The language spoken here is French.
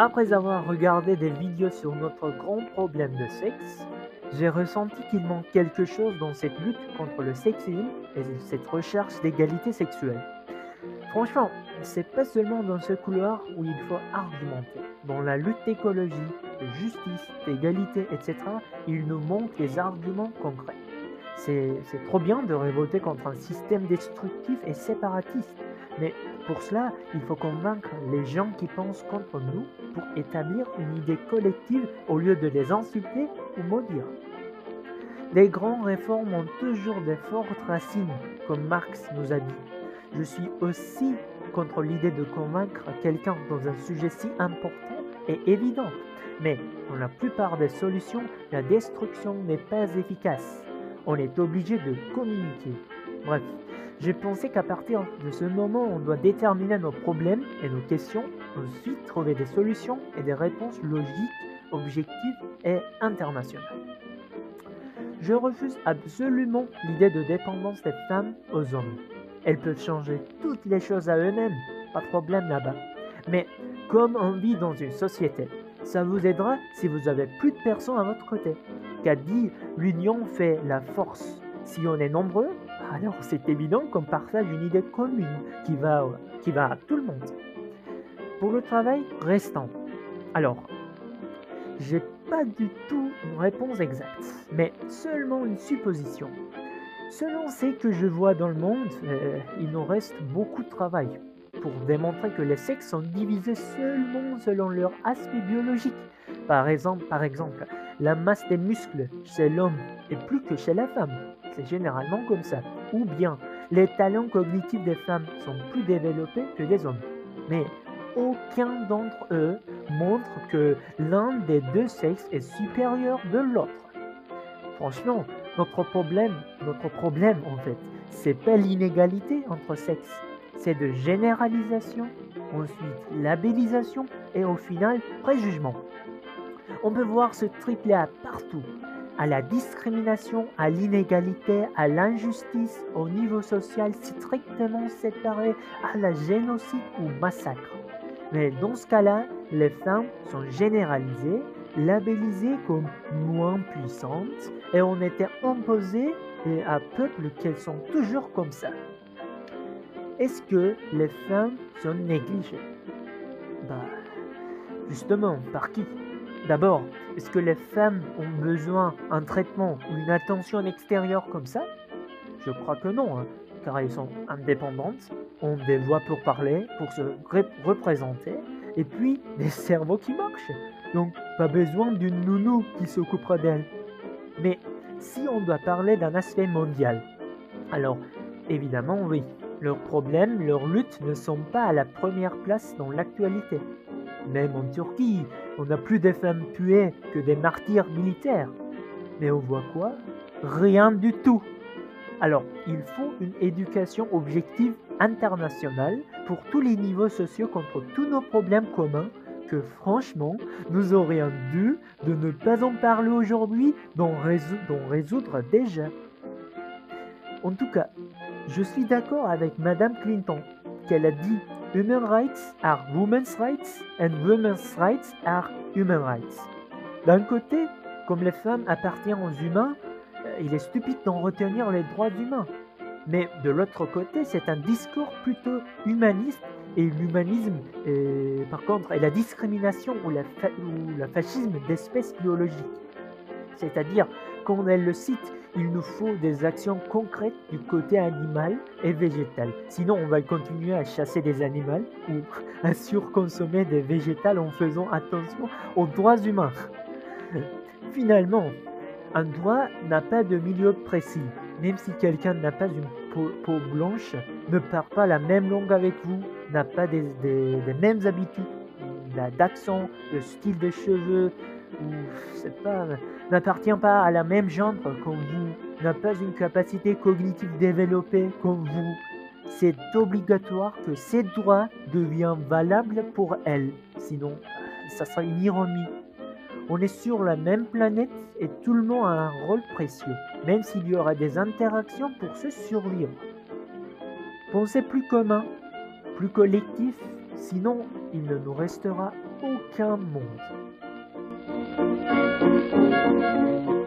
Après avoir regardé des vidéos sur notre grand problème de sexe, j'ai ressenti qu'il manque quelque chose dans cette lutte contre le sexisme et cette recherche d'égalité sexuelle. Franchement, c'est pas seulement dans ce couloir où il faut argumenter. Dans la lutte d'écologie, de justice, d'égalité, etc., il nous manque des arguments concrets. C'est trop bien de révolter contre un système destructif et séparatiste, mais pour cela, il faut convaincre les gens qui pensent contre nous pour établir une idée collective au lieu de les insulter ou maudire. Les grandes réformes ont toujours des fortes racines, comme Marx nous a dit. Je suis aussi contre l'idée de convaincre quelqu'un dans un sujet si important et évident. Mais dans la plupart des solutions, la destruction n'est pas efficace. On est obligé de communiquer. Bref, j'ai pensé qu'à partir de ce moment, on doit déterminer nos problèmes et nos questions, ensuite trouver des solutions et des réponses logiques, objectives et internationales. Je refuse absolument l'idée de dépendance des femmes aux hommes. Elles peuvent changer toutes les choses à eux-mêmes, pas de problème là-bas. Mais comme on vit dans une société, ça vous aidera si vous avez plus de personnes à votre côté. Qu'a dit l'union fait la force. Si on est nombreux, alors c'est évident qu'on partage une idée commune qui va, qui va à tout le monde. Pour le travail restant, alors, j'ai pas du tout une réponse exacte, mais seulement une supposition. Selon ce que je vois dans le monde, euh, il nous reste beaucoup de travail pour démontrer que les sexes sont divisés seulement selon leur aspect biologique. Par exemple, par exemple, la masse des muscles chez l'homme est plus que chez la femme. C'est généralement comme ça. Ou bien, les talents cognitifs des femmes sont plus développés que des hommes. Mais aucun d'entre eux montre que l'un des deux sexes est supérieur de l'autre. Franchement, notre problème, notre problème en fait, c'est pas l'inégalité entre sexes, c'est de généralisation, ensuite labellisation et au final préjugement. On peut voir ce triplé partout, à la discrimination, à l'inégalité, à l'injustice, au niveau social strictement séparé, à la génocide ou massacre. Mais dans ce cas-là, les femmes sont généralisées, labellisées comme moins puissantes, et on était imposé à peuple qu'elles sont toujours comme ça. Est-ce que les femmes sont négligées? Bah, justement, par qui? D'abord, est-ce que les femmes ont besoin d'un traitement ou une attention extérieure comme ça? Je crois que non, hein, car elles sont indépendantes, ont des voix pour parler, pour se représenter, et puis des cerveaux qui marchent. Donc, pas besoin d'une nounou qui s'occupera d'elles. Mais si on doit parler d'un aspect mondial, alors évidemment oui, leurs problèmes, leurs luttes ne sont pas à la première place dans l'actualité. Même en Turquie, on a plus de femmes tuées que des martyrs militaires. Mais on voit quoi? Rien du tout. Alors, il faut une éducation objective internationale pour tous les niveaux sociaux contre tous nos problèmes communs que franchement, nous aurions dû de ne pas en parler aujourd'hui, d'en résoudre déjà. En tout cas, je suis d'accord avec Madame Clinton qu'elle a dit Human rights are women's rights and women's rights are human rights. D'un côté, comme les femmes appartiennent aux humains, euh, il est stupide d'en retenir les droits humains. Mais de l'autre côté, c'est un discours plutôt humaniste et l'humanisme, par contre, est la discrimination ou, ou le fascisme d'espèces biologiques. C'est-à-dire, quand elle le cite, il nous faut des actions concrètes du côté animal et végétal. Sinon, on va continuer à chasser des animaux ou à surconsommer des végétales en faisant attention aux droits humains. Finalement, un droit n'a pas de milieu précis. Même si quelqu'un n'a pas une peau, blanche, ne parle pas la même langue avec vous, n'a pas des, mêmes habitudes, d'accent, de style de cheveux, pas, n'appartient pas à la même genre que vous, n'a pas une capacité cognitive développée comme vous. C'est obligatoire que ces droits deviennent valables pour elle, sinon ça sera une ironie. On est sur la même planète et tout le monde a un rôle précieux, même s'il y aura des interactions pour se survivre. Pensez plus commun, plus collectif, sinon il ne nous restera aucun monde. Thank you.